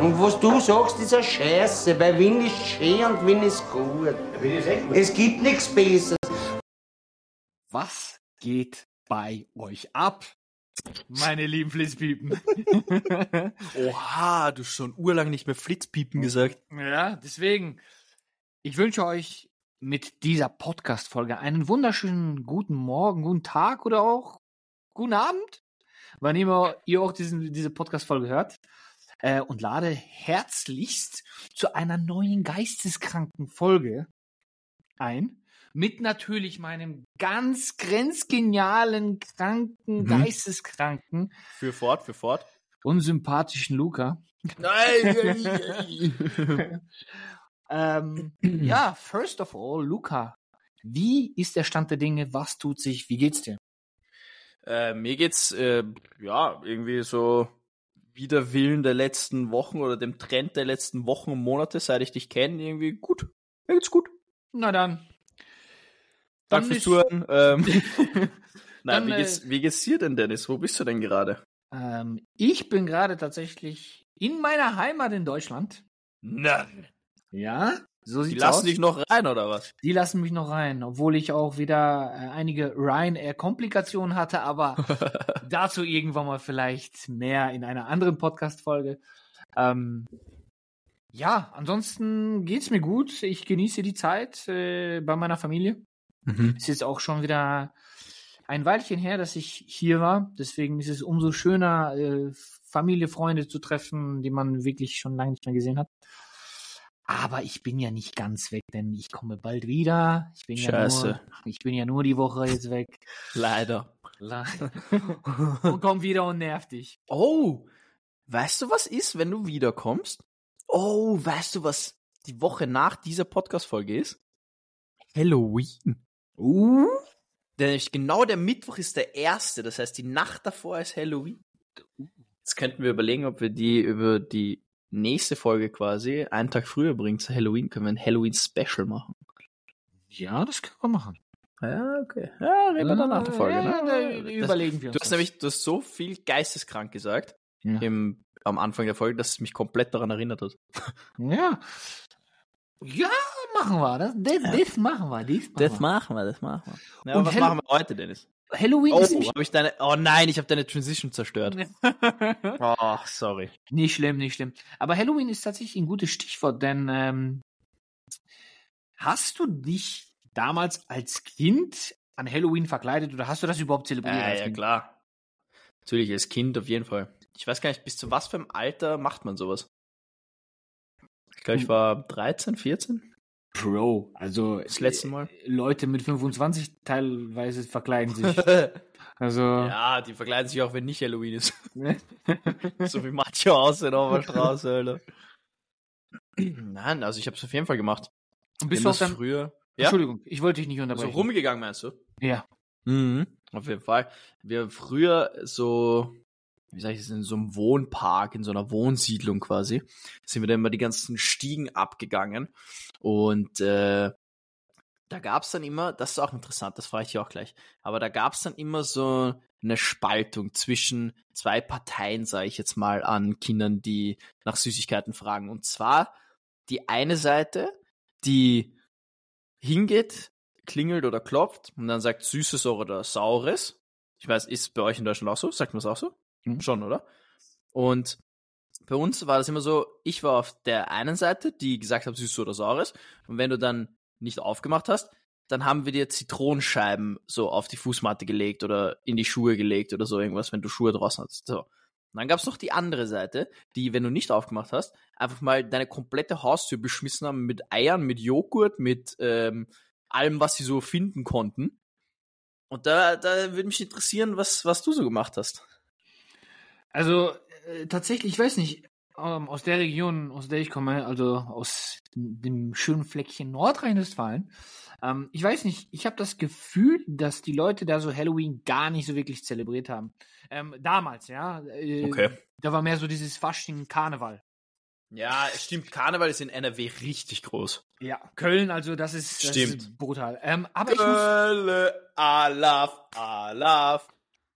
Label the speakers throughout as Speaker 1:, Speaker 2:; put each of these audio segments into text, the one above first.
Speaker 1: Und was du sagst, ist eine Scheiße, weil Wien ist schön und Wien ist gut. Es gibt nichts Besseres.
Speaker 2: Was geht bei euch ab? Meine lieben Flitzpiepen.
Speaker 3: Oha, du hast schon urlang nicht mehr Flitzpiepen gesagt.
Speaker 2: ja, deswegen, ich wünsche euch mit dieser Podcast-Folge einen wunderschönen guten Morgen, guten Tag oder auch guten Abend, wann immer ihr auch diesen, diese Podcast-Folge hört. Äh, und lade herzlichst zu einer neuen geisteskranken Folge ein. Mit natürlich meinem ganz grenzgenialen, kranken,
Speaker 3: Mhm.
Speaker 2: geisteskranken,
Speaker 3: Für fort, für fort.
Speaker 2: unsympathischen Luca.
Speaker 3: Nein!
Speaker 2: Ähm, ja, first of all, Luca, wie ist der Stand der Dinge? Was tut sich? Wie geht's dir?
Speaker 3: äh, mir geht's, äh, ja, irgendwie so wider Willen der letzten Wochen oder dem Trend der letzten Wochen und Monate, seit ich dich kenne, irgendwie gut. Mir geht's gut.
Speaker 2: Na dann.
Speaker 3: Danke
Speaker 2: Dann
Speaker 3: fürs Zuhören. Ähm,
Speaker 2: Dann,
Speaker 3: Nein, wie
Speaker 2: äh,
Speaker 3: geht's, wie geht's dir denn, Dennis? Wo bist du denn gerade?
Speaker 2: Ähm, ich bin gerade tatsächlich in meiner Heimat in Deutschland.
Speaker 3: Nein.
Speaker 2: Ja, so
Speaker 3: Die lassen
Speaker 2: aus.
Speaker 3: dich noch rein, oder was?
Speaker 2: Die lassen mich noch rein, obwohl ich auch wieder äh, einige Ryanair-Komplikationen hatte, aber dazu irgendwann mal vielleicht mehr in einer anderen Podcast-Folge. Ähm, ja, ansonsten geht's mir gut. Ich genieße die Zeit äh, bei meiner Familie.
Speaker 3: Mhm.
Speaker 2: Es ist auch schon wieder ein Weilchen her, dass ich hier war. Deswegen ist es umso schöner, äh, Familie, Freunde zu treffen, die man wirklich schon lange nicht mehr gesehen hat. Aber ich bin ja nicht ganz weg, denn ich komme bald wieder. Ich bin ja
Speaker 3: Scheiße.
Speaker 2: nur, ich bin ja nur die Woche jetzt weg.
Speaker 3: Leider.
Speaker 2: und komm wieder und nerv dich.
Speaker 3: Oh, weißt du, was ist, wenn du wiederkommst? Oh, weißt du, was die Woche nach dieser Podcast-Folge ist? Halloween.
Speaker 2: Uh?
Speaker 3: Denn genau der Mittwoch ist der erste, das heißt, die Nacht davor ist Halloween. Jetzt könnten wir überlegen, ob wir die über die nächste Folge quasi einen Tag früher bringen zu Halloween, können wir ein Halloween-Special machen.
Speaker 2: Ja, das können wir machen.
Speaker 3: Ja, okay. Ja, reden wir dann nach der Folge,
Speaker 2: Ja,
Speaker 3: ne?
Speaker 2: da
Speaker 3: Das-
Speaker 2: überlegen wir uns.
Speaker 3: Du hast nämlich, du hast so viel geisteskrank gesagt
Speaker 2: Ja.
Speaker 3: im, am Anfang der Folge, dass es mich komplett daran erinnert hat.
Speaker 2: Ja. Ja, machen wir. Das, das, das machen wir. Das machen
Speaker 3: Das
Speaker 2: wir.
Speaker 3: machen wir, das machen wir. Ja,
Speaker 2: Und
Speaker 3: und was
Speaker 2: Hall-
Speaker 3: machen wir heute, Dennis?
Speaker 2: Halloween
Speaker 3: Oh,
Speaker 2: ist nämlich
Speaker 3: habe ich deine. Oh nein, ich habe deine Transition zerstört. Oh, sorry.
Speaker 2: Nicht schlimm, nicht schlimm. Aber Halloween ist tatsächlich ein gutes Stichwort, denn ähm, hast du dich damals als Kind an Halloween verkleidet oder hast du das überhaupt zelebriert?
Speaker 3: Ja,
Speaker 2: als
Speaker 3: ja,
Speaker 2: Kind?
Speaker 3: klar. Natürlich, als Kind auf jeden Fall. Ich weiß gar nicht, bis zu was für einem Alter macht man sowas? Ich glaube, ich war 13, 14.
Speaker 2: Bro, also
Speaker 3: Das letzte Mal.
Speaker 2: Leute mit 25 teilweise verkleiden sich. Also
Speaker 3: ja, die verkleiden sich auch, wenn nicht Halloween ist. so wie manche aussehen auf der Straße, Alter. Nein, also ich habe es auf jeden Fall gemacht.
Speaker 2: Und bist du auch dann,
Speaker 3: früher. Ja,
Speaker 2: Entschuldigung, ich wollte dich nicht
Speaker 3: also
Speaker 2: unterbrechen.
Speaker 3: rumgegangen meinst du?
Speaker 2: Ja.
Speaker 3: Mhm, auf jeden Fall. Wir haben früher so, wie sag ich das, in so einem Wohnpark, in so einer Wohnsiedlung quasi, sind wir dann immer die ganzen Stiegen abgegangen. Und äh, da gab's dann immer, das ist auch interessant, das frage ich dich auch gleich, aber da gab's dann immer so eine Spaltung zwischen zwei Parteien, sage ich jetzt mal, an Kindern, die nach Süßigkeiten fragen. Und zwar die eine Seite, die hingeht, klingelt oder klopft und dann sagt Süßes oder Saures. Ich weiß, ist bei euch in Deutschland auch so? Sagt man es auch so?
Speaker 2: Mhm.
Speaker 3: Schon, oder? Und bei uns war das immer so, ich war auf der einen Seite, die gesagt hat, Süßes oder Saures. Und wenn du dann nicht aufgemacht hast, dann haben wir dir Zitronenscheiben so auf die Fußmatte gelegt oder in die Schuhe gelegt oder so irgendwas, wenn du Schuhe draußen hast. So. Und dann gab's noch die andere Seite, die, wenn du nicht aufgemacht hast, einfach mal deine komplette Haustür beschmissen haben mit Eiern, mit Joghurt, mit ähm, allem, was sie so finden konnten. Und da, da würde mich interessieren, was, was du so gemacht hast.
Speaker 2: Also äh, tatsächlich, ich weiß nicht, ähm, aus der Region, aus der ich komme, also aus dem schönen Fleckchen Nordrhein-Westfalen, ähm, ich weiß nicht, ich habe das Gefühl, dass die Leute da so Halloween gar nicht so wirklich zelebriert haben. Ähm, damals, ja. Äh,
Speaker 3: Okay.
Speaker 2: Da war mehr so dieses Fasching Karneval.
Speaker 3: Ja, es stimmt, Karneval ist in NRW richtig groß.
Speaker 2: Ja, Köln, also das ist, das
Speaker 3: Stimmt.
Speaker 2: ist brutal. Ähm, aber ich muss,
Speaker 3: Kölle, Alaf, Alaf,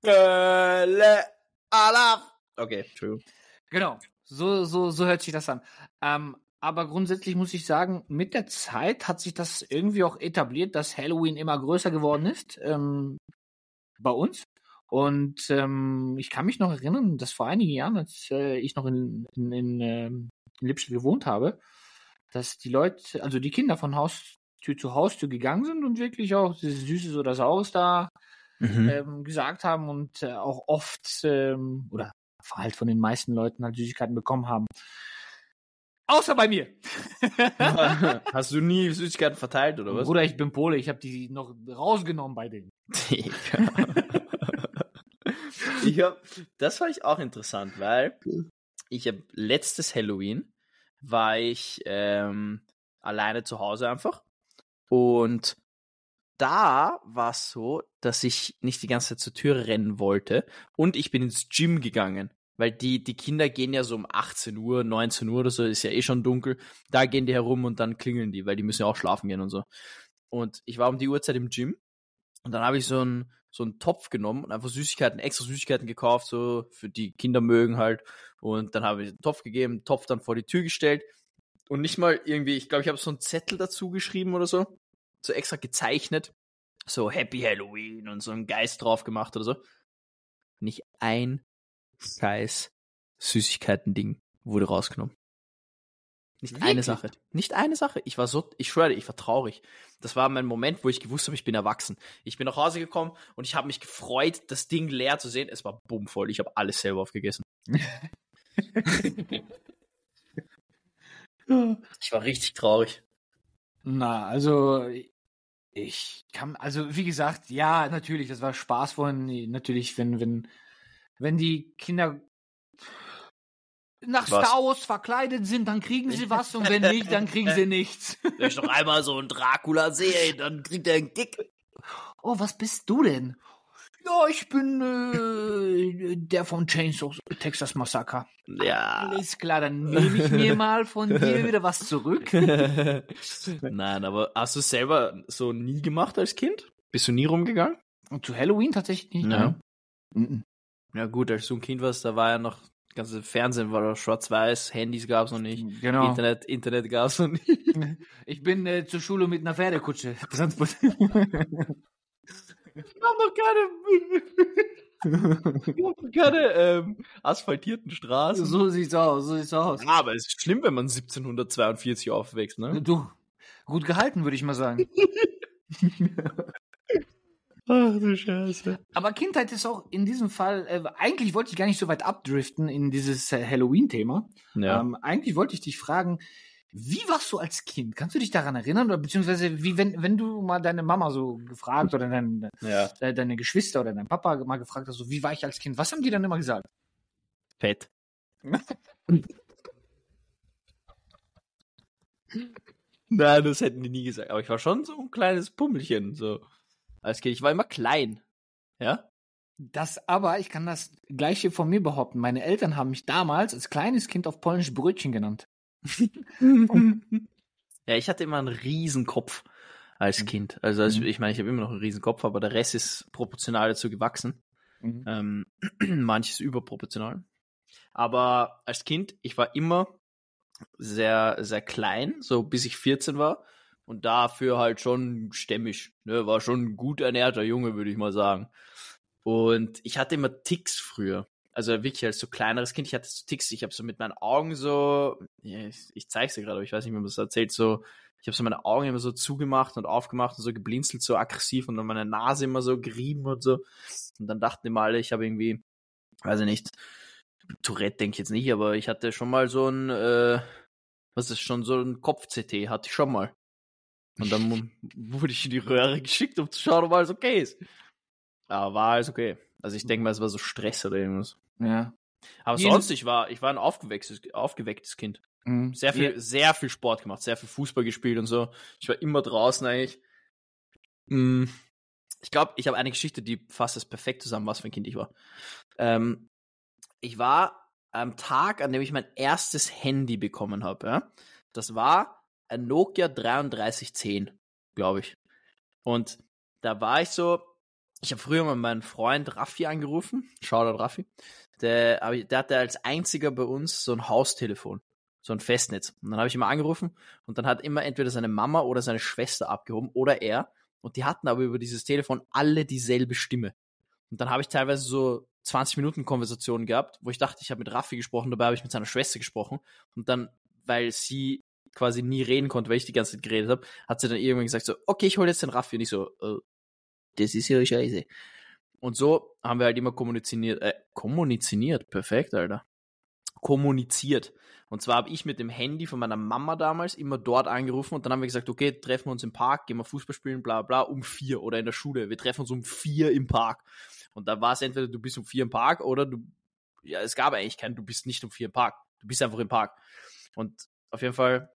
Speaker 3: Kölle, Alaf. Okay, Entschuldigung.
Speaker 2: genau. So, so, so hört sich das an. Ähm, aber grundsätzlich muss ich sagen, mit der Zeit hat sich das irgendwie auch etabliert, dass Halloween immer größer geworden ist ähm, bei uns. Und ähm, ich kann mich noch erinnern, dass vor einigen Jahren, als äh, ich noch in, in, in, ähm, in Lippstadt gewohnt habe, dass die Leute, also die Kinder von Haustür zu Haustür gegangen sind und wirklich auch Süßes oder Saures da mhm. ähm, gesagt haben und äh, auch oft ähm, oder halt von den meisten Leuten halt Süßigkeiten bekommen haben. Außer bei mir.
Speaker 3: Hast du nie Süßigkeiten verteilt oder was?
Speaker 2: Bruder, ich bin Pole, ich habe die noch rausgenommen bei denen.
Speaker 3: ich hab, das fand ich auch interessant, weil ich habe letztes Halloween war ich ähm, alleine zu Hause einfach und da war es so, dass ich nicht die ganze Zeit zur Tür rennen wollte und ich bin ins Gym gegangen. Weil die, die Kinder gehen ja so um 18 Uhr, 19 Uhr oder so, ist ja eh schon dunkel. Da gehen die herum und dann klingeln die, weil die müssen ja auch schlafen gehen und so. Und ich war um die Uhrzeit im Gym und dann habe ich so einen, so einen Topf genommen und einfach Süßigkeiten, extra Süßigkeiten gekauft, so für die Kinder mögen halt. Und dann habe ich den Topf gegeben, Topf dann vor die Tür gestellt und nicht mal irgendwie, ich glaube, ich habe so einen Zettel dazu geschrieben oder so, so extra gezeichnet, so Happy Halloween und so einen Geist drauf gemacht oder so. Nicht ein scheiß Süßigkeiten-Ding wurde rausgenommen. Nicht Wirklich? eine Sache. Nicht eine Sache. Ich war so, ich schwöre, ich war traurig. Das war mein Moment, wo ich gewusst habe, ich bin erwachsen. Ich bin nach Hause gekommen und ich habe mich gefreut, das Ding leer zu sehen. Es war bummvoll. Ich habe alles selber aufgegessen. ich war richtig traurig.
Speaker 2: Na, also ich kann, also wie gesagt, ja, natürlich, das war Spaß vorhin. Natürlich, wenn, wenn, wenn die Kinder nach was? Star Wars verkleidet sind, dann kriegen sie was und wenn nicht, dann kriegen sie nichts.
Speaker 3: Wenn ich noch einmal so einen Dracula sehe, dann kriegt er einen Kick.
Speaker 2: Oh, was bist du denn? Ja, ich bin äh, der von Chainsaw Texas Massacre.
Speaker 3: Ja.
Speaker 2: Alles klar, dann nehme ich mir mal von dir wieder was zurück.
Speaker 3: Nein, aber hast du es selber so nie gemacht als Kind? Bist du nie rumgegangen?
Speaker 2: Und zu Halloween tatsächlich nicht.
Speaker 3: Ja. Ne? Ja gut, als du ein Kind warst, da war ja noch ganze Fernsehen war doch schwarz-weiß, Handys gab es noch nicht, genau. Internet, Internet gab es noch nicht.
Speaker 2: Ich bin äh, zur Schule mit einer Pferdekutsche transportiert.
Speaker 3: Wir haben noch keine, wir haben keine ähm, asphaltierten Straßen.
Speaker 2: So sieht's aus, so sieht's aus.
Speaker 3: Ja, aber es ist schlimm, wenn man 1742 aufwächst, ne?
Speaker 2: Du, gut gehalten, würde ich mal sagen.
Speaker 3: Ach du Scheiße.
Speaker 2: Aber Kindheit ist auch in diesem Fall, äh, eigentlich wollte ich gar nicht so weit abdriften in dieses äh, Halloween-Thema. Ja. Ähm, eigentlich wollte ich dich fragen, wie warst du als Kind? Kannst du dich daran erinnern? Oder beziehungsweise, wie wenn, wenn du mal deine Mama so gefragt oder dein, ja. äh, deine Geschwister oder dein Papa mal gefragt hast, so, wie war ich als Kind? Was haben die dann immer gesagt?
Speaker 3: Fett. Nein, das hätten die nie gesagt. Aber ich war schon so ein kleines Pummelchen, so als Kind. Ich war immer klein. Ja?
Speaker 2: Das aber, ich kann das gleiche von mir behaupten. Meine Eltern haben mich damals als kleines Kind auf Polnisch Brötchen genannt.
Speaker 3: ja, ich hatte immer einen Riesenkopf als mhm. Kind. Also, also mhm. ich meine, ich habe immer noch einen Riesenkopf, aber der Rest ist proportional dazu gewachsen. Mhm. Ähm, manches überproportional. Aber als Kind, ich war immer sehr, sehr klein, so bis ich 14 war und dafür halt schon stämmig. Ne? War schon ein gut ernährter Junge, würde ich mal sagen. Und ich hatte immer Ticks früher. Also wirklich als so kleineres Kind, ich hatte so Ticks, ich habe so mit meinen Augen so, ich, ich zeig's dir gerade, aber ich weiß nicht, wie man das erzählt, so, ich habe so meine Augen immer so zugemacht und aufgemacht und so geblinzelt, so aggressiv und dann meine Nase immer so gerieben und so. Und dann dachten immer alle, ich habe irgendwie, weiß ich nicht, Tourette denke ich jetzt nicht, aber ich hatte schon mal so ein, äh, was ist schon, so ein Kopf-CT, hatte ich schon mal. Und dann wurde ich in die Röhre geschickt, um zu schauen, ob alles okay ist. Aber war alles okay. Also ich denke mal, es war so Stress oder irgendwas.
Speaker 2: Ja.
Speaker 3: Aber Jeden sonst, ich war, ich war ein aufgewecktes, aufgewecktes Kind. Mhm. Sehr viel, ja. sehr viel Sport gemacht, sehr viel Fußball gespielt und so. Ich war immer draußen eigentlich. Mhm. Ich glaube, ich habe eine Geschichte, die fasst das perfekt zusammen, was für ein Kind ich war. Ähm, ich war am Tag, an dem ich mein erstes Handy bekommen habe. Ja? Das war ein Nokia 3310, glaube ich. Und da war ich so, ich habe früher mal meinen Freund Raffi angerufen, Shoutout Raffi, der, der hatte als einziger bei uns so ein Haustelefon, so ein Festnetz. Und dann habe ich immer angerufen und dann hat immer entweder seine Mama oder seine Schwester abgehoben oder er. Und die hatten aber über dieses Telefon alle dieselbe Stimme. Und dann habe ich teilweise so 20 Minuten Konversationen gehabt, wo ich dachte, ich habe mit Raffi gesprochen, dabei habe ich mit seiner Schwester gesprochen. Und dann, weil sie quasi nie reden konnte, weil ich die ganze Zeit geredet habe, hat sie dann irgendwann gesagt so, okay, ich hole jetzt den Raffi. Und ich so, äh, das ist ja scheiße. Und so haben wir halt immer kommuniziert, äh, kommuniziert, perfekt, Alter. Kommuniziert. Und zwar habe ich mit dem Handy von meiner Mama damals immer dort angerufen und dann haben wir gesagt, okay, treffen wir uns im Park, gehen wir Fußball spielen, bla bla, um vier oder in der Schule. Wir treffen uns um vier im Park. Und da war es entweder, du bist um vier im Park oder du, ja, es gab eigentlich keinen, du bist nicht um vier im Park. Du bist einfach im Park. Und auf jeden Fall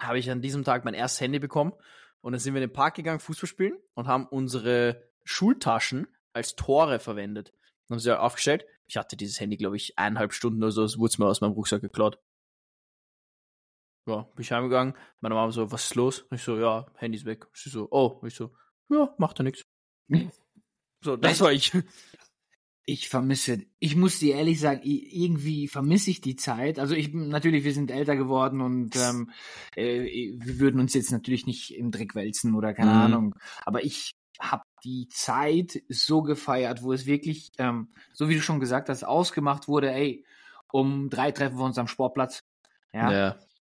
Speaker 3: habe ich an diesem Tag mein erstes Handy bekommen und dann sind wir in den Park gegangen, Fußball spielen und haben unsere Schultaschen als Tore verwendet. Dann haben sie ja aufgestellt. Ich hatte dieses Handy, glaube ich, eineinhalb Stunden oder so, es wurde mir aus meinem Rucksack geklaut. Ja, bin ich heimgegangen. Meine Mama so, was ist los? Ich so, ja, Handy ist weg. Sie so, oh. Ich so, ja, macht ja nichts. So, das war ich.
Speaker 2: Ich vermisse, ich muss dir ehrlich sagen, irgendwie vermisse ich die Zeit. Also ich natürlich, wir sind älter geworden und ähm, äh, wir würden uns jetzt natürlich nicht im Dreck wälzen oder keine mhm. Ahnung. Aber ich habe die Zeit so gefeiert, wo es wirklich, ähm, so wie du schon gesagt hast, ausgemacht wurde, ey, um drei treffen wir uns am Sportplatz. Ja. ja.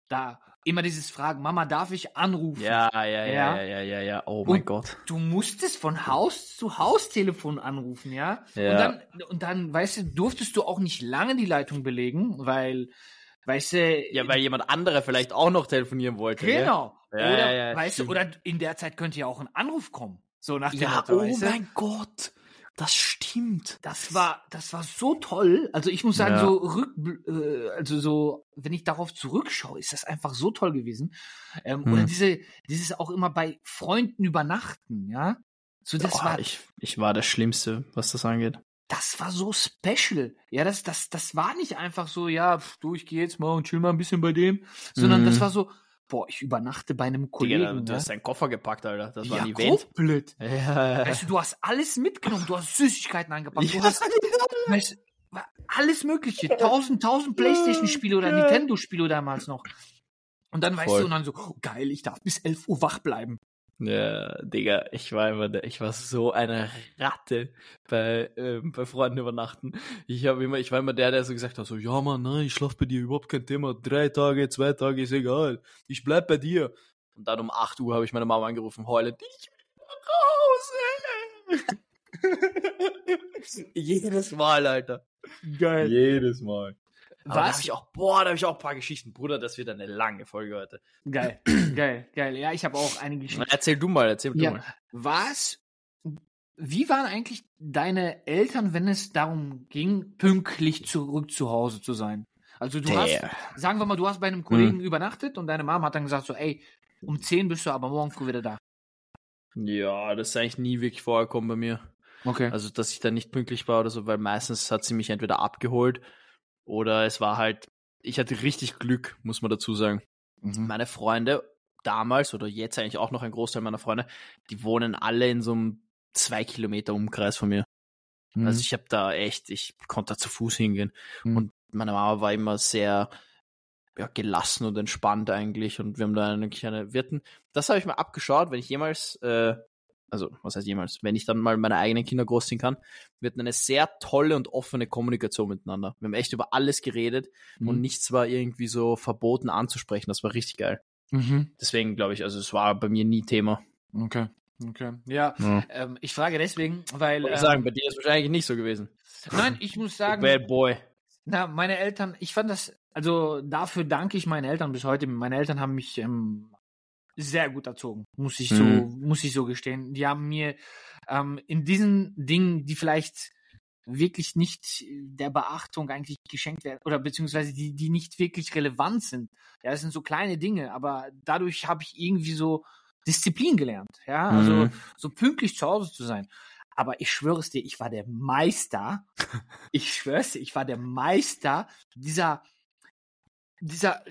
Speaker 2: Da immer dieses Fragen, Mama, darf ich anrufen?
Speaker 3: Ja, ja, ja, ja, ja, ja, ja. Oh mein Gott.
Speaker 2: Du musstest von Haus zu Haus Telefon anrufen, ja? ja. Und dann, und dann, weißt du, durftest du auch nicht lange die Leitung belegen, weil, weißt du.
Speaker 3: Ja, weil jemand anderer vielleicht auch noch telefonieren wollte.
Speaker 2: Genau. Ja? oder, ja, ja, weißt stimmt. du, oder in der Zeit könnte ja auch ein Anruf kommen. So nach dem ja, Motto,
Speaker 3: oh mein Gott. Das stimmt.
Speaker 2: Das war, das war so toll. Also ich muss sagen, ja. so rück, äh, also so, wenn ich darauf zurückschaue, ist das einfach so toll gewesen. Ähm, hm. Oder diese, dieses auch immer bei Freunden übernachten, ja.
Speaker 3: So das oh, war. Ich, ich war das Schlimmste, was das angeht.
Speaker 2: Das war so special. Ja, das, das, das war nicht einfach so, ja, pf, du, ich gehe jetzt mal und chill mal ein bisschen bei dem, sondern mhm. das war so, boah, ich übernachte bei einem Kollegen. Digga,
Speaker 3: du
Speaker 2: ne?
Speaker 3: hast deinen Koffer gepackt, Alter. Das war
Speaker 2: ja,
Speaker 3: ein Event.
Speaker 2: Komplett. Ja. Weißt du, du hast alles mitgenommen. Du hast Süßigkeiten angepackt. Du hast weißt, alles Mögliche. Tausend, tausend Playstation-Spiele oder Nintendo-Spiele damals noch. Und dann Voll. weißt du, und dann so, oh, geil, ich darf bis 11 Uhr wach bleiben.
Speaker 3: Ja, Digga, ich war immer, ich war so eine Ratte bei, ähm, bei Freunden übernachten. Ich habe immer, ich war immer der, der so gesagt hat, so, ja Mann, nein, ich schlaf bei dir, überhaupt kein Thema. Drei Tage, zwei Tage ist egal. Ich bleib bei dir. Und dann um 8 Uhr habe ich meine Mama angerufen, heulend, ich will nach Hause. Jedes Mal, Alter.
Speaker 2: Geil.
Speaker 3: Jedes Mal. Aber Was? Da ich auch, boah, da habe ich auch ein paar Geschichten. Bruder, das wird eine lange Folge heute.
Speaker 2: Geil, geil, geil. Ja, ich habe auch einige Geschichten.
Speaker 3: Erzähl du mal, erzähl ja. du mal.
Speaker 2: Was? Wie waren eigentlich deine Eltern, wenn es darum ging, pünktlich zurück zu Hause zu sein? Also du Der. hast, sagen wir mal, du hast bei einem Kollegen hm. übernachtet und deine Mom hat dann gesagt so, ey, um 10 bist du aber morgen früh wieder da.
Speaker 3: Ja, das ist eigentlich nie wirklich vorgekommen bei mir. Okay. Also, dass ich da nicht pünktlich war oder so, weil meistens hat sie mich entweder abgeholt oder es war halt, ich hatte richtig Glück, muss man dazu sagen. Mhm. Meine Freunde damals oder jetzt eigentlich auch noch ein Großteil meiner Freunde, die wohnen alle in so einem zwei Kilometer Umkreis von mir. Mhm. Also ich habe da echt, ich konnte da zu Fuß hingehen. Mhm. Und meine Mama war immer sehr ja, gelassen und entspannt eigentlich und wir haben da eine kleine Wirten. Das habe ich mal abgeschaut, wenn ich jemals äh, also was heißt jemals, wenn ich dann mal meine eigenen Kinder großziehen kann, wird eine sehr tolle und offene Kommunikation miteinander. Wir haben echt über alles geredet mhm. und nichts war irgendwie so verboten anzusprechen. Das war richtig geil. Mhm. Deswegen glaube ich, also es war bei mir nie Thema.
Speaker 2: Okay. Okay. Ja, ja. Ähm, ich frage deswegen, weil.
Speaker 3: Ich ähm, sagen, bei dir ist es wahrscheinlich nicht so gewesen.
Speaker 2: Nein, ich muss sagen.
Speaker 3: Bad Boy.
Speaker 2: Na, meine Eltern, ich fand das, also dafür danke ich meinen Eltern bis heute. Meine Eltern haben mich ähm, sehr gut erzogen, muss ich so, mhm. muss ich so gestehen. Die haben mir ähm, in diesen Dingen, die vielleicht wirklich nicht der Beachtung eigentlich geschenkt werden oder beziehungsweise die, die nicht wirklich relevant sind. Ja, das sind so kleine Dinge, aber dadurch habe ich irgendwie so Disziplin gelernt. Ja, also mhm. so pünktlich zu Hause zu sein. Aber ich schwöre es dir, ich war der Meister. ich schwöre es dir, ich war der Meister dieser, dieser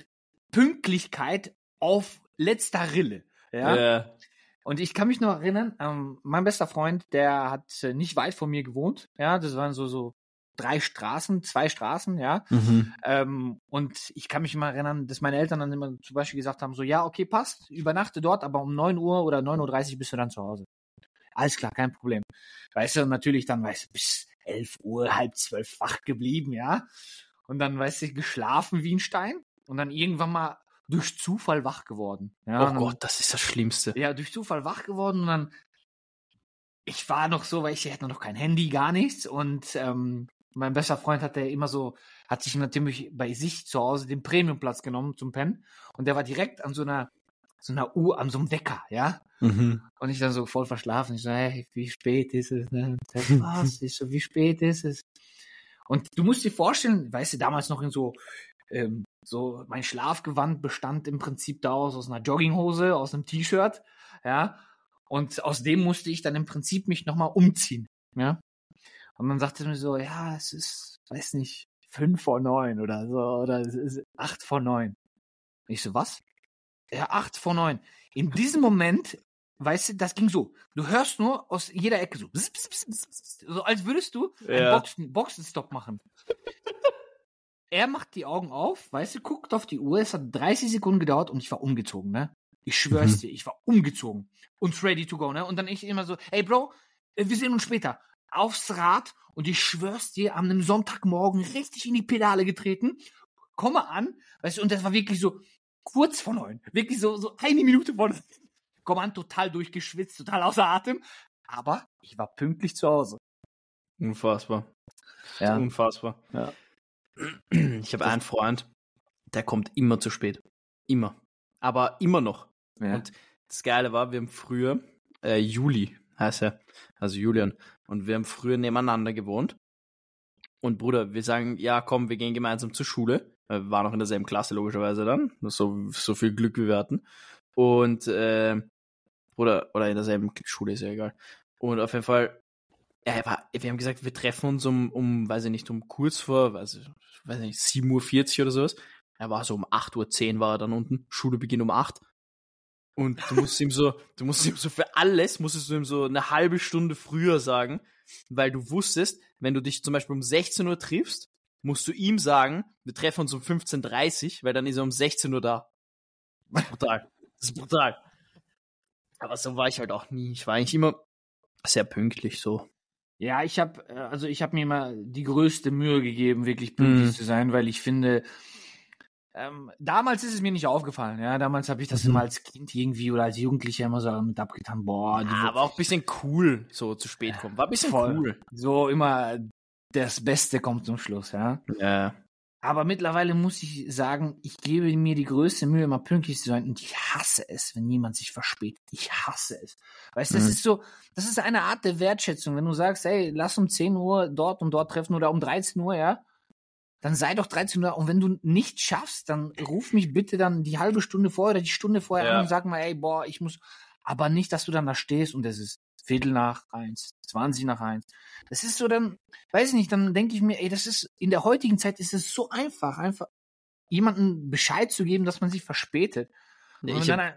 Speaker 2: Pünktlichkeit auf letzter Rille. Ja. Yeah. Und ich kann mich noch erinnern, ähm, mein bester Freund, der hat äh, nicht weit von mir gewohnt. Ja, das waren so, so drei Straßen, zwei Straßen, ja.
Speaker 3: Mhm.
Speaker 2: Ähm, und ich kann mich immer erinnern, dass meine Eltern dann immer zum Beispiel gesagt haben, so, ja, okay, passt, übernachte dort, aber um 9 Uhr oder 9.30 Uhr bist du dann zu Hause. Alles klar, kein Problem. Weißt du, natürlich dann, weißt du, bis 11 Uhr, halb zwölf wach geblieben, ja. Und dann, weißt du, geschlafen wie ein Stein und dann irgendwann mal durch Zufall wach geworden. Ja,
Speaker 3: Oh
Speaker 2: dann,
Speaker 3: Gott, das ist das Schlimmste.
Speaker 2: ja, durch Zufall wach geworden und dann, ich war noch so, weil ich hatte noch kein Handy, gar nichts und ähm, mein bester Freund hat der immer so, hat sich natürlich bei sich zu Hause den Premiumplatz genommen zum Pennen und der war direkt an so einer, so einer Uhr, an so einem Wecker, ja.
Speaker 3: Mhm.
Speaker 2: Und ich dann so voll verschlafen. Ich so, hey, wie spät ist es? Ne? Was? Ich so, wie spät ist es? Und du musst dir vorstellen, weißt du, damals noch in so, ähm, so, mein Schlafgewand bestand im Prinzip daraus aus einer Jogginghose, aus einem T-Shirt, ja. Und aus dem musste ich dann im Prinzip mich nochmal umziehen, ja. Und dann sagte mir so, ja, es ist, weiß nicht, fünf vor neun oder so, oder es ist acht vor neun. Ich so, was? Ja, acht vor neun. In diesem Moment weißt du, das ging so. Du hörst nur aus jeder Ecke so, so als würdest du einen
Speaker 3: Ja.
Speaker 2: Boxen, Boxenstopp machen. Er macht die Augen auf, weißt du, guckt auf die Uhr, es hat 30 Sekunden gedauert und ich war umgezogen, ne? Ich schwör's
Speaker 3: Mhm.
Speaker 2: dir, ich war umgezogen und ready to go, ne? Und dann ich immer so, ey Bro, äh, wir sehen uns später. Aufs Rad und ich schwör's dir, an einem Sonntagmorgen richtig in die Pedale getreten, komme an, weißt du, und das war wirklich so kurz vor neun, wirklich so, so eine Minute vor neun. Komme an, total durchgeschwitzt, total außer Atem, aber ich war pünktlich zu Hause.
Speaker 3: Unfassbar.
Speaker 2: Ja.
Speaker 3: Unfassbar.
Speaker 2: Ja.
Speaker 3: Ich habe einen Freund, der kommt immer zu spät. Immer. Aber immer noch.
Speaker 2: Ja.
Speaker 3: Und das Geile war, wir haben früher, äh, Juli heißt er, also Julian, und wir haben früher nebeneinander gewohnt. Und Bruder, wir sagen, ja, komm, wir gehen gemeinsam zur Schule. Wir waren auch in derselben Klasse, logischerweise dann. So, so viel Glück, wie wir hatten. Und, äh, oder, oder in derselben Schule, ist ja egal. Und auf jeden Fall, er war, wir haben gesagt, wir treffen uns um, um, weiß ich nicht, um kurz vor, weiß ich, weiß nicht, 7.40 Uhr oder sowas. Er war so um 8.10 Uhr war er dann unten. Schule beginnt um 8. Und du musst ihm so, du musst ihm so für alles, musstest du ihm so eine halbe Stunde früher sagen, weil du wusstest, wenn du dich zum Beispiel um 16 Uhr triffst, musst du ihm sagen, wir treffen uns um 15.30 Uhr, weil dann ist er um 16 Uhr da. Brutal. Das ist brutal. Aber so war ich halt auch nie. Ich war eigentlich immer sehr pünktlich so.
Speaker 2: Ja, ich habe also ich habe mir immer die größte Mühe gegeben, wirklich pünktlich
Speaker 3: Mhm.
Speaker 2: zu sein, weil ich finde, ähm, damals ist es mir nicht aufgefallen. Ja, damals habe ich das
Speaker 3: Mhm.
Speaker 2: immer als Kind irgendwie oder als Jugendlicher immer so mit abgetan. Boah, die
Speaker 3: Ja, aber auch ein bisschen cool, so zu spät kommen. War ein bisschen
Speaker 2: Voll.
Speaker 3: cool.
Speaker 2: so immer das Beste kommt zum Schluss. Ja,
Speaker 3: Ja.
Speaker 2: Aber mittlerweile muss ich sagen, ich gebe mir die größte Mühe, immer pünktlich zu sein und ich hasse es, wenn jemand sich verspätet. Ich hasse es. Weißt du, das
Speaker 3: Mhm.
Speaker 2: ist so, das ist eine Art der Wertschätzung. Wenn du sagst, hey, lass um 10 Uhr dort und dort treffen oder um 13 Uhr, ja, dann sei doch 13 Uhr. Und wenn du nicht schaffst, dann ruf mich bitte dann die halbe Stunde vorher oder die Stunde vorher
Speaker 3: Ja.
Speaker 2: an und sag mal, ey, boah, ich muss, aber nicht, dass du dann da stehst und es ist Viertel nach eins, 20 nach eins. Das ist so dann, weiß ich nicht, dann denke ich mir, ey, das ist, in der heutigen Zeit ist es so einfach, einfach jemanden Bescheid zu geben, dass man sich verspätet. Wenn
Speaker 3: ich
Speaker 2: dann,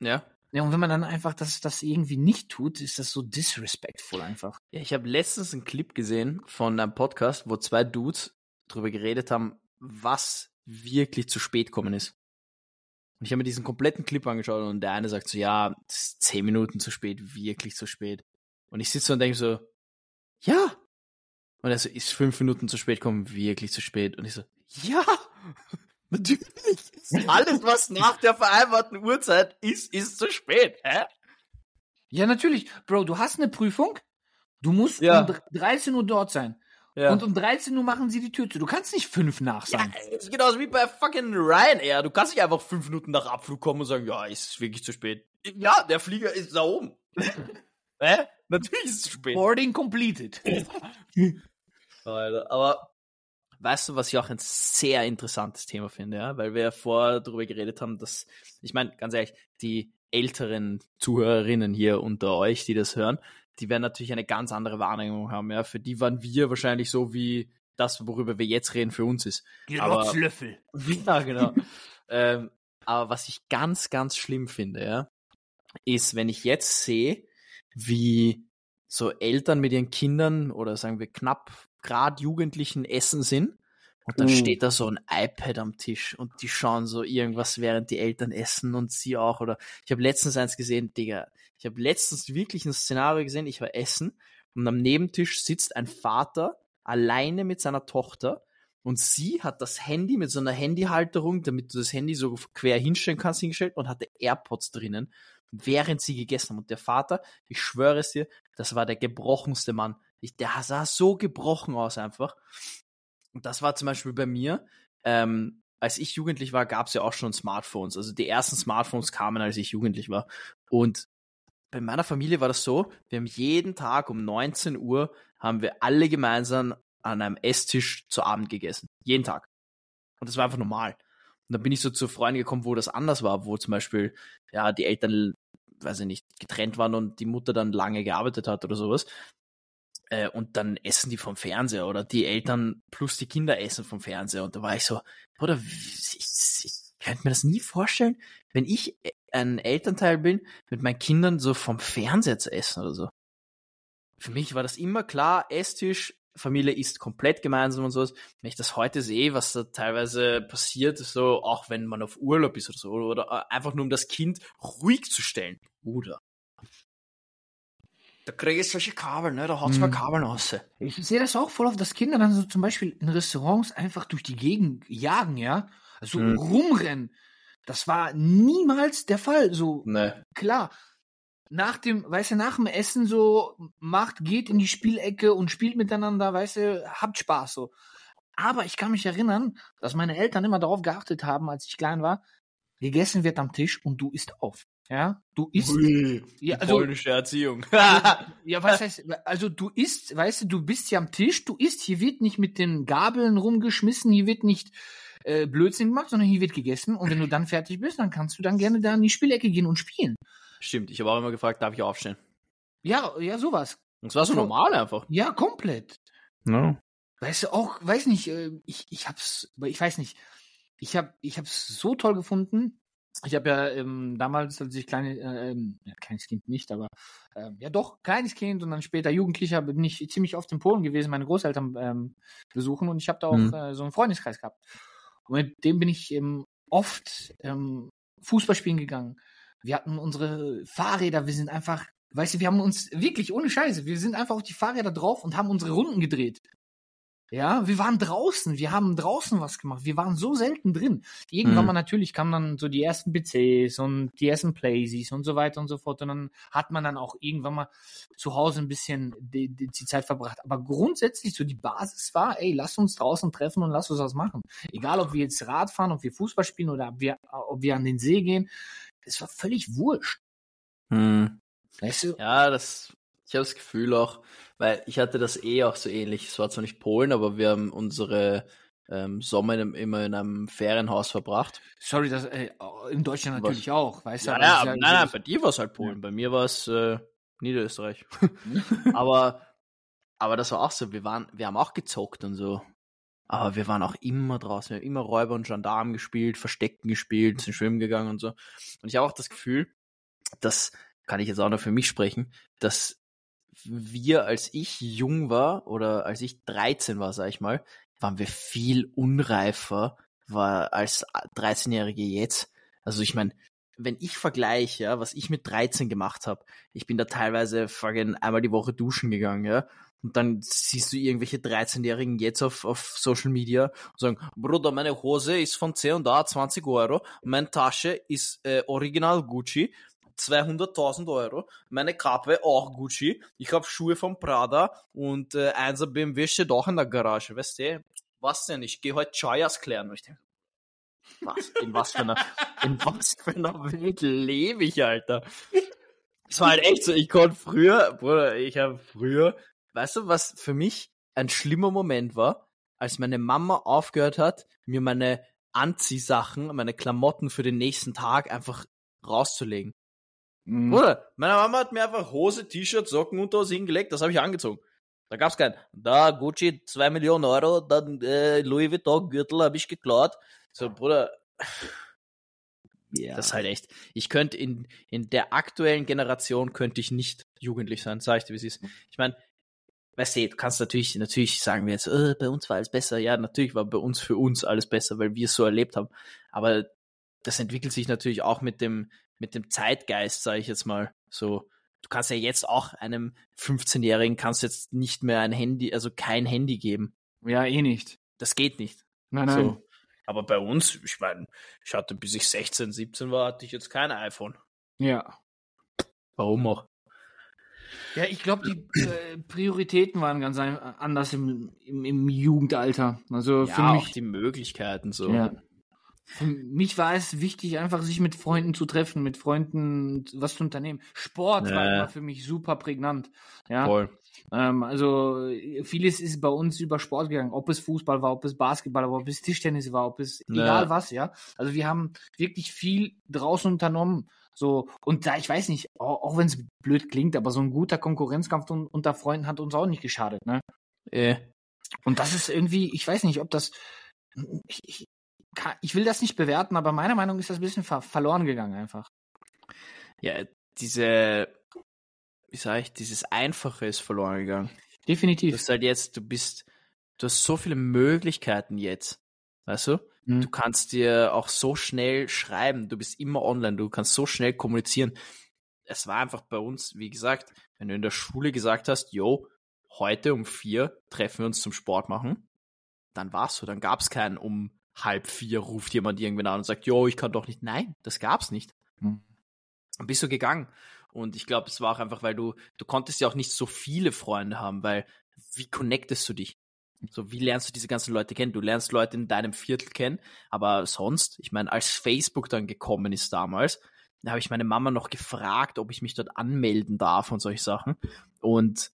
Speaker 3: ja.
Speaker 2: ja, und wenn man dann einfach das, das irgendwie nicht tut, ist das so disrespectful einfach.
Speaker 3: Ja, ich habe letztens einen Clip gesehen von einem Podcast, wo zwei Dudes drüber geredet haben, was wirklich zu spät kommen ist. Und ich habe mir diesen kompletten Clip angeschaut und der eine sagt so, ja, das ist zehn Minuten zu spät, wirklich zu spät. Und ich sitze und denke so, ja. Und er so, ist fünf Minuten zu spät kommen, wirklich zu spät. Und ich so, ja, natürlich. Alles, was nach der vereinbarten Uhrzeit ist, ist zu spät. Hä?
Speaker 2: Ja, natürlich. Bro, du hast eine Prüfung. Du musst
Speaker 3: Ja.
Speaker 2: um dr- 13 Uhr dort sein.
Speaker 3: Ja.
Speaker 2: Und um 13 Uhr machen sie die Tür zu. Du kannst nicht fünf nach
Speaker 3: Ja,
Speaker 2: sein.
Speaker 3: ist genauso wie bei fucking Ryanair. Du kannst nicht einfach fünf Minuten nach Abflug kommen und sagen, ja, ist wirklich zu spät. Ja, der Flieger ist da oben. Hä? Natürlich ist es zu spät.
Speaker 2: Boarding completed.
Speaker 3: Alter, aber weißt du, was ich auch ein sehr interessantes Thema finde, ja? Weil wir ja vorher darüber geredet haben, dass, ich meine, ganz ehrlich, die älteren Zuhörerinnen hier unter euch, die das hören, die werden natürlich eine ganz andere Wahrnehmung haben, ja. Für die waren wir wahrscheinlich so wie das, worüber wir jetzt reden, für uns ist.
Speaker 2: Die
Speaker 3: Aber-
Speaker 2: Rotzlöffel.
Speaker 3: Ja, genau. ähm, aber was ich ganz, ganz schlimm finde, ja, ist, wenn ich jetzt sehe, wie so Eltern mit ihren Kindern oder sagen wir knapp, gerade Jugendlichen essen sind. Und dann
Speaker 1: Mhm.
Speaker 3: steht da so ein iPad am Tisch und die schauen so irgendwas, während die Eltern essen und sie auch. Oder ich habe letztens eins gesehen, Digga. Ich habe letztens wirklich ein Szenario gesehen, ich war essen und am Nebentisch sitzt ein Vater alleine mit seiner Tochter und sie hat das Handy mit so einer Handyhalterung, damit du das Handy so quer hinstellen kannst, hingestellt und hatte AirPods drinnen, während sie gegessen haben. Und der Vater, ich schwöre es dir, das war der gebrochenste Mann. Ich, der sah so gebrochen aus einfach. Und das war zum Beispiel bei mir, ähm, als ich jugendlich war, gab es ja auch schon Smartphones. Also die ersten Smartphones kamen, als ich jugendlich war. Und bei meiner Familie war das so, wir haben jeden Tag um 19 Uhr haben wir alle gemeinsam an einem Esstisch zu Abend gegessen. Jeden Tag. Und das war einfach normal. Und dann bin ich so zu Freunden gekommen, wo das anders war, wo zum Beispiel, ja, die Eltern, weiß ich nicht, getrennt waren und die Mutter dann lange gearbeitet hat oder sowas. Äh, und dann essen die vom Fernseher oder die Eltern plus die Kinder essen vom Fernseher. Und da war ich so, oder ich, ich könnte mir das nie vorstellen, wenn ich ein Elternteil bin, mit meinen Kindern so vom Fernseher zu essen oder so. Für mich war das immer klar, Esstisch, Familie isst komplett gemeinsam und sowas. Wenn ich das heute sehe, was da teilweise passiert, so auch wenn man auf Urlaub ist oder so, oder einfach nur um das Kind ruhig zu stellen. Bruder. Da kriege ich solche Kabel, ne? Da haut's
Speaker 2: Mhm.
Speaker 3: mal Kabeln raus.
Speaker 2: Ich sehe das auch voll oft, dass Kinder dann so zum Beispiel in Restaurants einfach durch die Gegend jagen, ja. Also
Speaker 3: Mhm.
Speaker 2: rumrennen. Das war niemals der Fall. So,
Speaker 3: Ne.
Speaker 2: klar. Nach dem, weißt du, nach dem Essen so macht, geht in die Spielecke und spielt miteinander, weißt du, habt Spaß so. Aber ich kann mich erinnern, dass meine Eltern immer darauf geachtet haben, als ich klein war, gegessen wird am Tisch und du isst auf. Ja, du isst.
Speaker 3: Ui,
Speaker 2: Ja, also-
Speaker 3: polnische Erziehung.
Speaker 2: Ja, was heißt, also du isst, weißt du, du bist hier am Tisch, du isst, hier wird nicht mit den Gabeln rumgeschmissen, hier wird nicht äh, Blödsinn gemacht, sondern hier wird gegessen und wenn du dann fertig bist, dann kannst du dann gerne da in die Spielecke gehen und spielen.
Speaker 3: Stimmt, ich habe auch immer gefragt, darf ich aufstehen?
Speaker 2: Ja, ja, sowas.
Speaker 3: Und es war so
Speaker 2: So.
Speaker 3: normal einfach.
Speaker 2: Ja, komplett.
Speaker 3: No.
Speaker 2: Weißt du, auch, weiß nicht, äh, ich, ich hab's, aber ich weiß nicht, ich hab, ich hab's so toll gefunden. Ich habe ja ähm, damals, als ich kleine, äh, ähm, ja, kleines Kind nicht, aber ähm, ja doch, kleines Kind und dann später Jugendlicher bin ich ziemlich oft in Polen gewesen, meine Großeltern ähm, besuchen und ich habe da auch
Speaker 3: Mhm.
Speaker 2: äh, so einen Freundeskreis gehabt. Und mit dem bin ich ähm, oft ähm, Fußball spielen gegangen. Wir hatten unsere Fahrräder, wir sind einfach, weißt du, wir haben uns wirklich ohne Scheiße, wir sind einfach auf die Fahrräder drauf und haben unsere Runden gedreht. Ja, wir waren draußen, wir haben draußen was gemacht, wir waren so selten drin. Irgendwann
Speaker 3: Mhm.
Speaker 2: mal natürlich kamen dann so die ersten PCs und die ersten Playsys und so weiter und so fort und dann hat man dann auch irgendwann mal zu Hause ein bisschen die, die, die Zeit verbracht. Aber grundsätzlich so die Basis war, ey, lass uns draußen treffen und lass uns was machen. Egal, ob wir jetzt Rad fahren, ob wir Fußball spielen oder ob wir, ob wir an den See gehen, es war völlig wurscht.
Speaker 3: Hm.
Speaker 2: Weißt du?
Speaker 3: Ja, das, ich habe das Gefühl auch, weil ich hatte das eh auch so ähnlich. Es war zwar nicht Polen, aber wir haben unsere ähm, Sommer in, einem- immer in einem Ferienhaus verbracht.
Speaker 2: Sorry, das äh, in Deutschland
Speaker 3: Was?
Speaker 2: natürlich auch, weißt du?
Speaker 3: Ja, ja, nein, nein, bei dir war es halt Polen, bei mir war es äh, Niederösterreich. aber, aber das war auch so, wir waren, wir haben auch gezockt und so. Aber wir waren auch immer draußen, wir haben immer Räuber und Gendarmen gespielt, Verstecken gespielt, sind schwimmen gegangen und so. Und ich habe auch das Gefühl, das kann ich jetzt auch noch für mich sprechen, dass wir, als ich jung war oder als ich 13 war, sag ich mal, waren wir viel unreifer war als 13-Jährige jetzt. Also ich meine, wenn ich vergleiche, ja, was ich mit 13 gemacht habe, ich bin da teilweise fucking einmal die Woche duschen gegangen, ja. Und dann siehst du irgendwelche 13-Jährigen jetzt auf, auf Social Media und sagen, Bruder, meine Hose ist von C und A 20 Euro, meine Tasche ist äh, Original Gucci, 200.000 Euro, meine Kappe auch Gucci, ich habe Schuhe von Prada und äh, einser BMW steht auch in der Garage, weißt du? Was denn? Ich gehe heute Chayas klären. Und ich denke, was? In was für einer, in was für einer Welt lebe ich, Alter? Es war halt echt so, ich konnte früher, Bruder, ich habe früher, weißt du, was für mich ein schlimmer Moment war, als meine Mama aufgehört hat, mir meine Anziehsachen, meine Klamotten für den nächsten Tag einfach rauszulegen.
Speaker 2: Mhm.
Speaker 3: Bruder, meine Mama hat mir einfach Hose, T-Shirt, Socken und was hingelegt, das habe ich angezogen. Da gab's kein, da Gucci 2 Millionen Euro, dann äh, Louis Vuitton Gürtel habe ich geklaut. So, Bruder,
Speaker 2: Ja.
Speaker 3: das ist halt echt. Ich könnte in, in der aktuellen Generation könnte ich nicht jugendlich sein, sag ich dir, wie es ist. Ich meine, weißt du, du kannst natürlich, natürlich sagen wir jetzt, äh, bei uns war alles besser. Ja, natürlich war bei uns für uns alles besser, weil wir es so erlebt haben. Aber das entwickelt sich natürlich auch mit dem, mit dem Zeitgeist, sage ich jetzt mal. So, du kannst ja jetzt auch einem 15-Jährigen kannst jetzt nicht mehr ein Handy, also kein Handy geben.
Speaker 2: Ja, eh nicht.
Speaker 3: Das geht nicht.
Speaker 2: Nein, nein.
Speaker 3: So. Aber bei uns, ich meine, ich hatte bis ich 16, 17 war, hatte ich jetzt kein iPhone.
Speaker 2: Ja.
Speaker 3: Warum auch?
Speaker 2: Ja, ich glaube, die äh, Prioritäten waren ganz anders im, im, im Jugendalter. Also für
Speaker 3: ja,
Speaker 2: mich.
Speaker 3: auch die Möglichkeiten so.
Speaker 2: Ja. Für mich war es wichtig, einfach sich mit Freunden zu treffen, mit Freunden was zu unternehmen. Sport war
Speaker 3: Ja.
Speaker 2: immer für mich super prägnant. Ja.
Speaker 3: Voll.
Speaker 2: Ähm, also vieles ist bei uns über Sport gegangen, ob es Fußball war, ob es Basketball war, ob es Tischtennis war, ob es
Speaker 3: Ja.
Speaker 2: egal was, ja. Also wir haben wirklich viel draußen unternommen. So, und da, ich weiß nicht, auch, auch wenn es blöd klingt, aber so ein guter Konkurrenzkampf un- unter Freunden hat uns auch nicht geschadet, ne?
Speaker 3: Äh,
Speaker 2: Und das ist irgendwie, ich weiß nicht, ob das. Ich, ich, ich will das nicht bewerten, aber meiner Meinung nach ist das ein bisschen ver verloren gegangen einfach.
Speaker 3: ja, diese, wie sag ich, dieses Einfache ist verloren gegangen. Du
Speaker 2: Definitiv.
Speaker 3: hast halt jetzt, du bist, du hast so viele Möglichkeiten jetzt. Weißt du?
Speaker 2: Mhm.
Speaker 3: Du kannst dir auch so schnell schreiben, du bist immer online, du kannst so schnell kommunizieren. Es war einfach bei uns, wie gesagt, wenn du in der Schule gesagt hast, yo, heute um vier treffen wir uns zum Sport machen, dann war's so, dann gab's keinen um halb vier ruft jemand irgendwen an und sagt, yo, ich kann doch nicht. Nein, das gab's nicht.
Speaker 2: Mhm.
Speaker 3: Dann bist du gegangen. Und ich glaube, es war auch einfach, weil du, du konntest ja auch nicht so viele Freunde haben, weil wie connectest du dich? So, wie lernst du diese ganzen Leute kennen? Du lernst Leute in deinem Viertel kennen, aber sonst, ich meine, als Facebook dann gekommen ist damals, da habe ich meine Mama noch gefragt, ob ich mich dort anmelden darf und solche Sachen. Und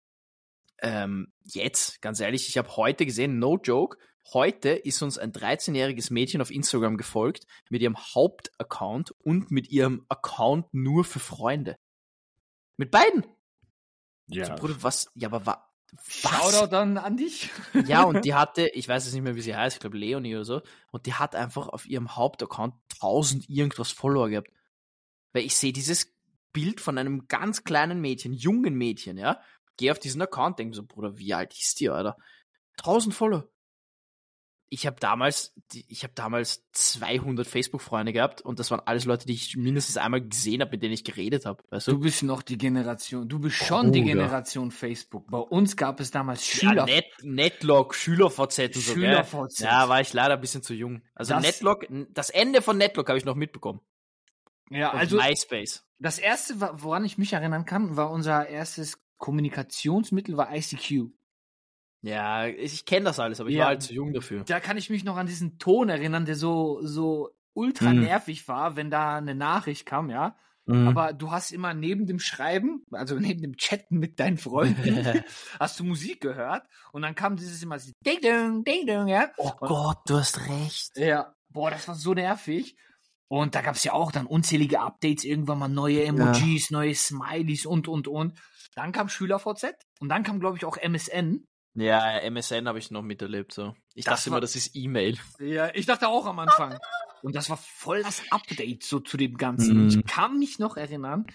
Speaker 3: ähm, jetzt, ganz ehrlich, ich habe heute gesehen, no joke, heute ist uns ein 13-jähriges Mädchen auf Instagram gefolgt mit ihrem Hauptaccount und mit ihrem Account nur für Freunde. Mit beiden. So, Bruder, was? Ja, aber wa, was?
Speaker 2: Shoutout dann an dich.
Speaker 3: Ja, und die hatte, ich weiß jetzt nicht mehr, wie sie heißt, ich glaube Leonie oder so, und die hat einfach auf ihrem Hauptaccount 1000 irgendwas Follower gehabt. Weil ich sehe dieses Bild von einem ganz kleinen Mädchen, jungen Mädchen, ja, gehe auf diesen Account, denke so, Bruder, wie alt ist die, Alter? 1000 Follower. Ich habe damals, die- ich habe damals 200 Facebook-Freunde gehabt und das waren alles Leute, die ich mindestens einmal gesehen habe, mit denen ich geredet habe, weißt
Speaker 2: Du
Speaker 3: du?
Speaker 2: bist noch die Generation, du bist schon die
Speaker 3: Bruder.
Speaker 2: Generation Facebook. Bei uns gab es damals
Speaker 3: Ja,
Speaker 2: Schüler.
Speaker 3: Net, Netlog, SchülerVZ und so?
Speaker 2: SchülerVZ.
Speaker 3: Ja, war ich leider ein bisschen zu jung. Also
Speaker 2: Das-
Speaker 3: Netlog, das Ende von Netlog habe ich noch mitbekommen.
Speaker 2: ja,
Speaker 3: Und
Speaker 2: also
Speaker 3: MySpace.
Speaker 2: das erste, woran ich mich erinnern kann, war unser erstes Kommunikationsmittel war ICQ.
Speaker 3: Ja, ich, kenne das alles, aber ich
Speaker 2: Ja.
Speaker 3: war halt zu jung dafür.
Speaker 2: Da kann ich mich noch an diesen Ton erinnern, der so so ultra
Speaker 3: Mhm.
Speaker 2: nervig war, wenn da eine Nachricht kam, ja.
Speaker 3: Mhm.
Speaker 2: Aber du hast immer neben dem Schreiben, also neben dem Chatten mit deinen Freunden, hast du Musik gehört und dann kam dieses immer so Ding Ding Ding Ding, ja.
Speaker 3: oh Gott, du hast recht.
Speaker 2: Ja, boah, das war so nervig. Und da gab es ja auch dann unzählige Updates, irgendwann mal neue Emojis, neue Smileys und, und, und. Dann kam SchülerVZ und dann kam, glaube ich, auch MSN.
Speaker 3: Ja, MSN habe ich noch miterlebt, so. Ich
Speaker 2: Das
Speaker 3: dachte
Speaker 2: war-
Speaker 3: immer, das ist E-Mail.
Speaker 2: Ja, ich dachte auch am Anfang. Und das war voll das Update so zu dem Ganzen.
Speaker 3: Mhm.
Speaker 2: Ich kann mich noch erinnern,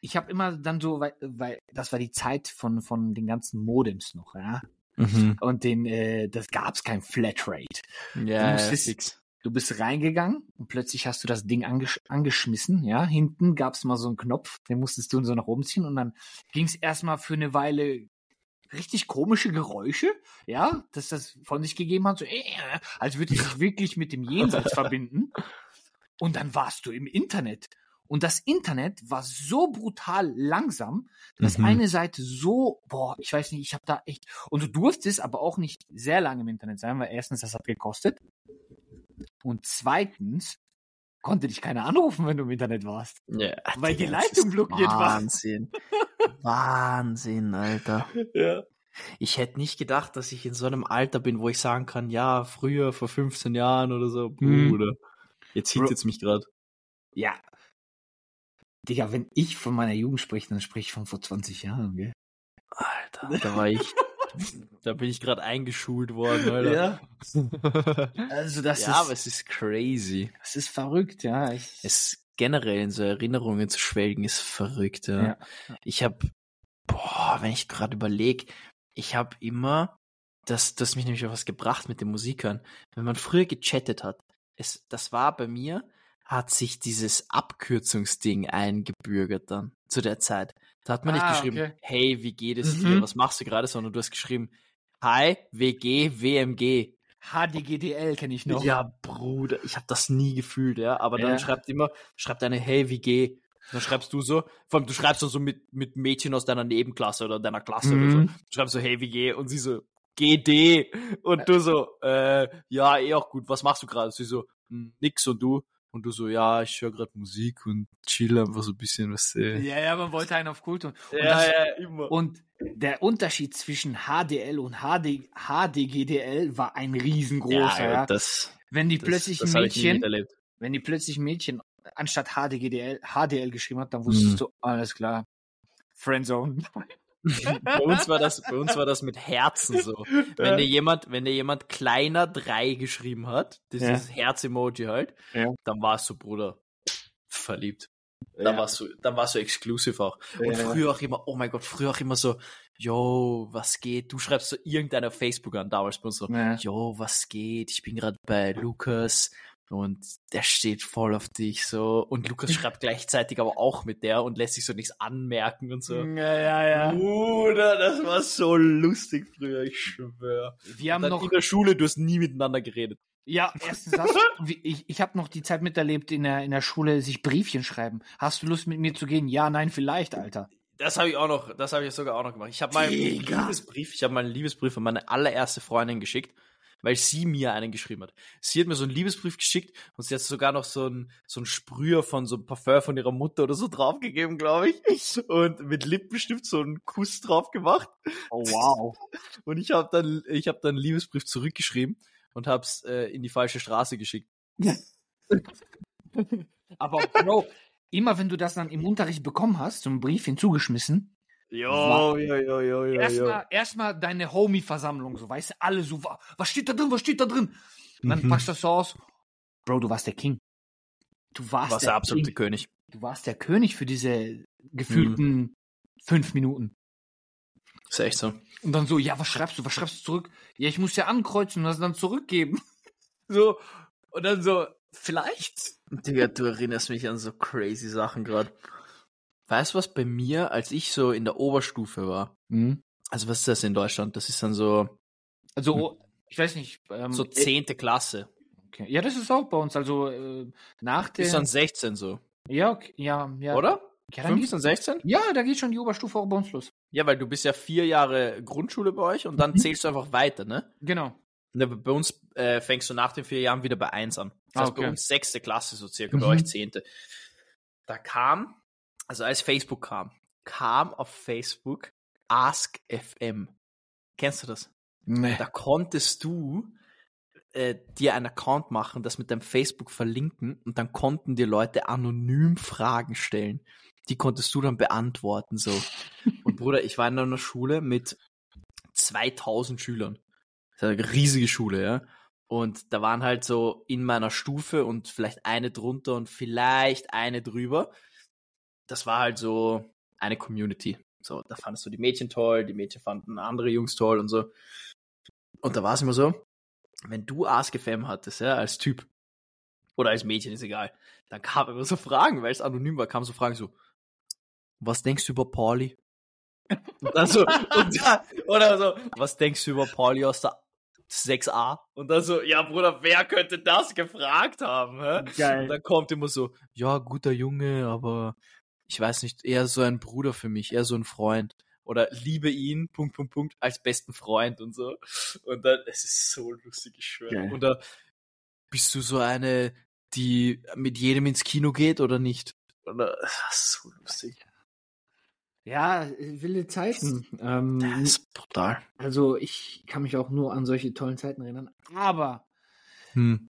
Speaker 2: ich habe immer dann so, weil, weil das war die Zeit von, von den ganzen Modems noch, ja. Und den, äh, das gab's kein Flatrate.
Speaker 3: Ja,
Speaker 2: musstest-
Speaker 3: fix.
Speaker 2: Du bist reingegangen und plötzlich hast du das Ding angesch angeschmissen, ja. Hinten gab's mal so einen Knopf, den musstest du so nach oben ziehen und dann ging's erstmal für eine Weile richtig komische Geräusche, ja, dass das von sich gegeben hat, so, äh, als würde es sich wirklich mit dem Jenseits verbinden. Und dann warst du im Internet. Und das Internet war so brutal langsam, dass
Speaker 3: Mhm.
Speaker 2: eine Seite so, boah, ich weiß nicht, ich habe da echt, und du durftest aber auch nicht sehr lange im Internet sein, weil erstens, das hat gekostet. Und zweitens, konnte dich keiner anrufen, wenn du im Internet warst.
Speaker 3: Ja,
Speaker 2: Weil die Leitung blockiert war.
Speaker 3: Wahnsinn. Wahnsinn, Alter.
Speaker 2: Ja.
Speaker 3: Ich hätte nicht gedacht, dass ich in so einem Alter bin, wo ich sagen kann, ja, früher, vor 15 Jahren oder so,
Speaker 2: Mhm.
Speaker 3: Bruder. Jetzt
Speaker 2: Bro-
Speaker 3: hittet es mich gerade.
Speaker 2: Ja. Digga, wenn ich von meiner Jugend spreche, dann spreche ich von vor 20 Jahren, gell?
Speaker 3: Alter, da war ich, da bin ich gerade eingeschult worden, Alter.
Speaker 2: Also das
Speaker 3: ja, aber
Speaker 2: ist,
Speaker 3: es ist crazy.
Speaker 2: das ist verrückt, ja. Ich,
Speaker 3: Es generell in so Erinnerungen zu schwelgen ist verrückt, ja.
Speaker 2: Ja.
Speaker 3: Ich habe, boah, wenn ich gerade überlege, ich habe immer, das, das mich nämlich auf was gebracht mit den Musikern. Wenn man früher gechattet hat, es, das war bei mir, hat sich dieses Abkürzungsding eingebürgert dann zu der Zeit. Da hat man
Speaker 2: Ah,
Speaker 3: nicht geschrieben,
Speaker 2: okay.
Speaker 3: hey, wie geht es dir?
Speaker 2: Mhm.
Speaker 3: Was machst du gerade? Sondern du hast geschrieben, hi, WG, WMG.
Speaker 2: HDGDL kenne ich noch.
Speaker 3: Ja, Bruder, ich habe das nie gefühlt, ja. Aber dann
Speaker 2: Ja.
Speaker 3: schreibt immer, schreibt eine, hey, wie geh? Dann schreibst du so, vor allem du schreibst dann so mit, mit Mädchen aus deiner Nebenklasse oder deiner Klasse oder so.
Speaker 2: Mhm.
Speaker 3: Du schreibst so, hey, wie geh? Und sie so, GD. Und du so, äh, ja, eh auch gut, was machst du gerade? Sie so, "Hm, nix und du? Und du so, ja, ich höre gerade Musik und chill einfach so ein bisschen, was äh.
Speaker 2: Ja, ja, man wollte einen auf Kult. Und, und,
Speaker 3: ja,
Speaker 2: das,
Speaker 3: ja, immer.
Speaker 2: und der Unterschied zwischen HDL und HD, HDGDL war ein riesengroßer. Ja,
Speaker 3: ja, das,
Speaker 2: Wenn die
Speaker 3: das,
Speaker 2: plötzlich
Speaker 3: das
Speaker 2: Mädchen, wenn die plötzlich ein Mädchen anstatt HDGDL, HDL geschrieben hat, dann wusstest
Speaker 3: Mhm.
Speaker 2: du, alles klar. Friendzone.
Speaker 3: Bei uns war das, bei uns war das mit Herzen so. Wenn dir jemand, wenn dir jemand kleiner drei geschrieben hat, dieses Herz-Emoji halt,
Speaker 2: Ja.
Speaker 3: dann warst du, Bruder, verliebt. Dann
Speaker 2: Ja.
Speaker 3: warst du, dann warst du exclusive auch. Und
Speaker 2: Ja.
Speaker 3: früher auch immer, oh mein Gott, früher auch immer so, yo, was geht? Du schreibst so irgendeiner Facebook an, damals bei uns so,
Speaker 2: Ja.
Speaker 3: yo, was geht? Ich bin gerade bei Lukas und der steht voll auf dich so. Und Lukas schreibt gleichzeitig aber auch mit der und lässt sich so nichts anmerken und so.
Speaker 2: Ja, ja, ja.
Speaker 3: Bruder, das war so lustig früher, ich schwöre.
Speaker 2: Wir haben noch,
Speaker 3: in der Schule, du hast nie miteinander geredet.
Speaker 2: ja, erstens das, ich, ich habe noch die Zeit miterlebt in der, in der Schule, sich Briefchen schreiben. Hast du Lust mit mir zu gehen? Ja, nein, vielleicht, Alter.
Speaker 3: Das habe ich auch noch, das habe ich sogar auch noch gemacht. Ich habe meinen. Liebesbrief, ich habe meinen Liebesbrief an meine allererste Freundin geschickt, weil sie mir einen geschrieben hat. Sie hat mir so einen Liebesbrief geschickt und sie hat sogar noch so einen so einen Sprüher von so einem Parfum von ihrer Mutter oder so draufgegeben, glaube ich. Und mit Lippenstift so einen Kuss drauf gemacht.
Speaker 2: Oh, wow.
Speaker 3: Und ich habe dann, ich habe dann einen Liebesbrief zurückgeschrieben und hab's äh, in die falsche Straße geschickt.
Speaker 2: Aber Bro, immer wenn du das dann im Unterricht bekommen hast, so einen Brief hinzugeschmissen,
Speaker 3: Jo, jo, jo, jo, jo,
Speaker 2: erstmal erstmal deine Homie-Versammlung, so weißt du, alle so, wa- was steht da drin, was steht da drin? Und dann
Speaker 3: Mhm.
Speaker 2: packst du das so aus. Bro, du warst der King. Du warst
Speaker 3: Was
Speaker 2: der
Speaker 3: der absolute
Speaker 2: King.
Speaker 3: König.
Speaker 2: Du warst der König für diese gefühlten fünf Minuten.
Speaker 3: Ist echt so.
Speaker 2: Und dann so, ja, was schreibst du, was schreibst du zurück? Ja, ich muss ja ankreuzen und das dann zurückgeben. So, und dann so, vielleicht?
Speaker 3: Digga, du erinnerst mich an so crazy Sachen gerade. Weißt du, was bei mir, als ich so in der Oberstufe war? Also, was ist das in Deutschland? Das ist dann so,
Speaker 2: Also, ich weiß nicht. Ähm,
Speaker 3: so zehnte Klasse.
Speaker 2: okay. Ja, das ist auch bei uns. Also, äh, nach der.
Speaker 3: Bis dann 16 so.
Speaker 2: ja, okay, ja, ja.
Speaker 3: Oder?
Speaker 2: Ja, dann geht's-
Speaker 3: 15, 16?
Speaker 2: ja, da geht schon die Oberstufe auch bei uns los.
Speaker 3: Ja, weil du bist ja vier Jahre Grundschule bei euch und dann
Speaker 2: Mhm.
Speaker 3: zählst du einfach weiter, ne?
Speaker 2: Genau.
Speaker 3: Ne, Bei uns äh, fängst du nach den vier Jahren wieder bei eins an. Das
Speaker 2: Ah,
Speaker 3: heißt, bei
Speaker 2: okay.
Speaker 3: uns sechste Klasse so circa, bei
Speaker 2: Mhm.
Speaker 3: euch zehnte. Da kam, also als Facebook kam, kam auf Facebook Ask FM. Kennst du das?
Speaker 2: Nee.
Speaker 3: Da konntest du äh, dir einen Account machen, das mit deinem Facebook verlinken und dann konnten dir Leute anonym Fragen stellen. Die konntest du dann beantworten so. Und Bruder, ich war in einer Schule mit 2000 Schülern. Das ist eine riesige Schule, ja. Und da waren halt so in meiner Stufe und vielleicht eine drunter und vielleicht eine drüber. Das war halt so eine Community. So, da fandest du die Mädchen toll, die Mädchen fanden andere Jungs toll und so. Und da war es immer so, wenn du AskFM hattest, ja, als Typ oder als Mädchen, ist egal, dann kamen immer so Fragen, weil es anonym war, kamen so Fragen so, was denkst du über Pauli? Und dann so, und dann, oder so, was denkst du über Pauli aus der 6a? Und dann so, ja Bruder, wer könnte das gefragt haben? Hä? Und
Speaker 2: Geil.
Speaker 3: dann kommt immer so, ja, guter Junge, aber ich weiß nicht, eher so ein Bruder für mich, eher so ein Freund. Oder liebe ihn, Punkt, Punkt, Punkt, als besten Freund und so. Und dann, es ist so lustig, ich schwöre. Und da bist du so eine, die mit jedem ins Kino geht oder nicht? Oder, das ist so lustig.
Speaker 2: Ja, wilde Zeiten. Ähm,
Speaker 3: Das ist brutal.
Speaker 2: also, ich kann mich auch nur an solche tollen Zeiten erinnern. Aber
Speaker 3: Hm.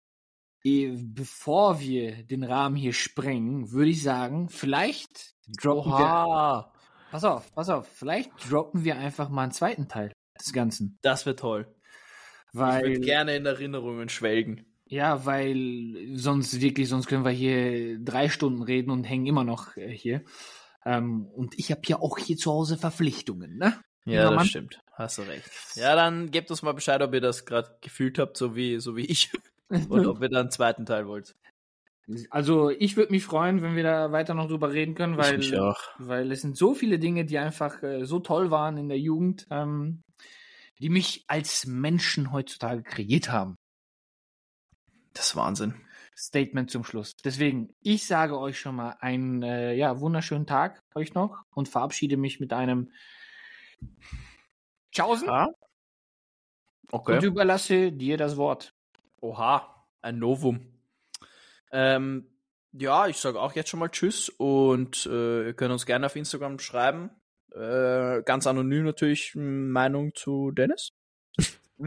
Speaker 2: Eh, bevor wir den Rahmen hier sprengen, würde ich sagen, vielleicht droppen wir.
Speaker 3: Oha,
Speaker 2: Pass auf, pass auf. Vielleicht droppen wir einfach mal einen zweiten Teil des Ganzen.
Speaker 3: das wird toll. Ich
Speaker 2: Weil,
Speaker 3: würde gerne in Erinnerungen schwelgen.
Speaker 2: ja, weil sonst wirklich, sonst können wir hier drei Stunden reden und hängen immer noch äh, hier. Ähm, und ich habe ja auch hier zu Hause Verpflichtungen, ne?
Speaker 3: Ja, das stimmt. Hast du recht. Ja, dann gebt uns mal Bescheid, ob ihr das gerade gefühlt habt, so wie, so wie ich. Und ob ihr dann einen zweiten Teil wollt.
Speaker 2: Also ich würde mich freuen, wenn wir da weiter noch drüber reden können, weil,
Speaker 3: ich mich auch.
Speaker 2: weil es sind so viele Dinge, die einfach äh, so toll waren in der Jugend, ähm, die mich als Menschen heutzutage kreiert haben.
Speaker 3: Das ist Wahnsinn.
Speaker 2: Statement zum Schluss. Deswegen, ich sage euch schon mal einen äh, ja, wunderschönen Tag euch noch und verabschiede mich mit einem Tschaußen
Speaker 3: Ah? Okay.
Speaker 2: und überlasse dir das Wort.
Speaker 3: Oha, ein Novum. Ähm, ja, ich sage auch jetzt schon mal Tschüss und äh, ihr könnt uns gerne auf Instagram schreiben. Äh, ganz anonym natürlich Meinung zu Dennis.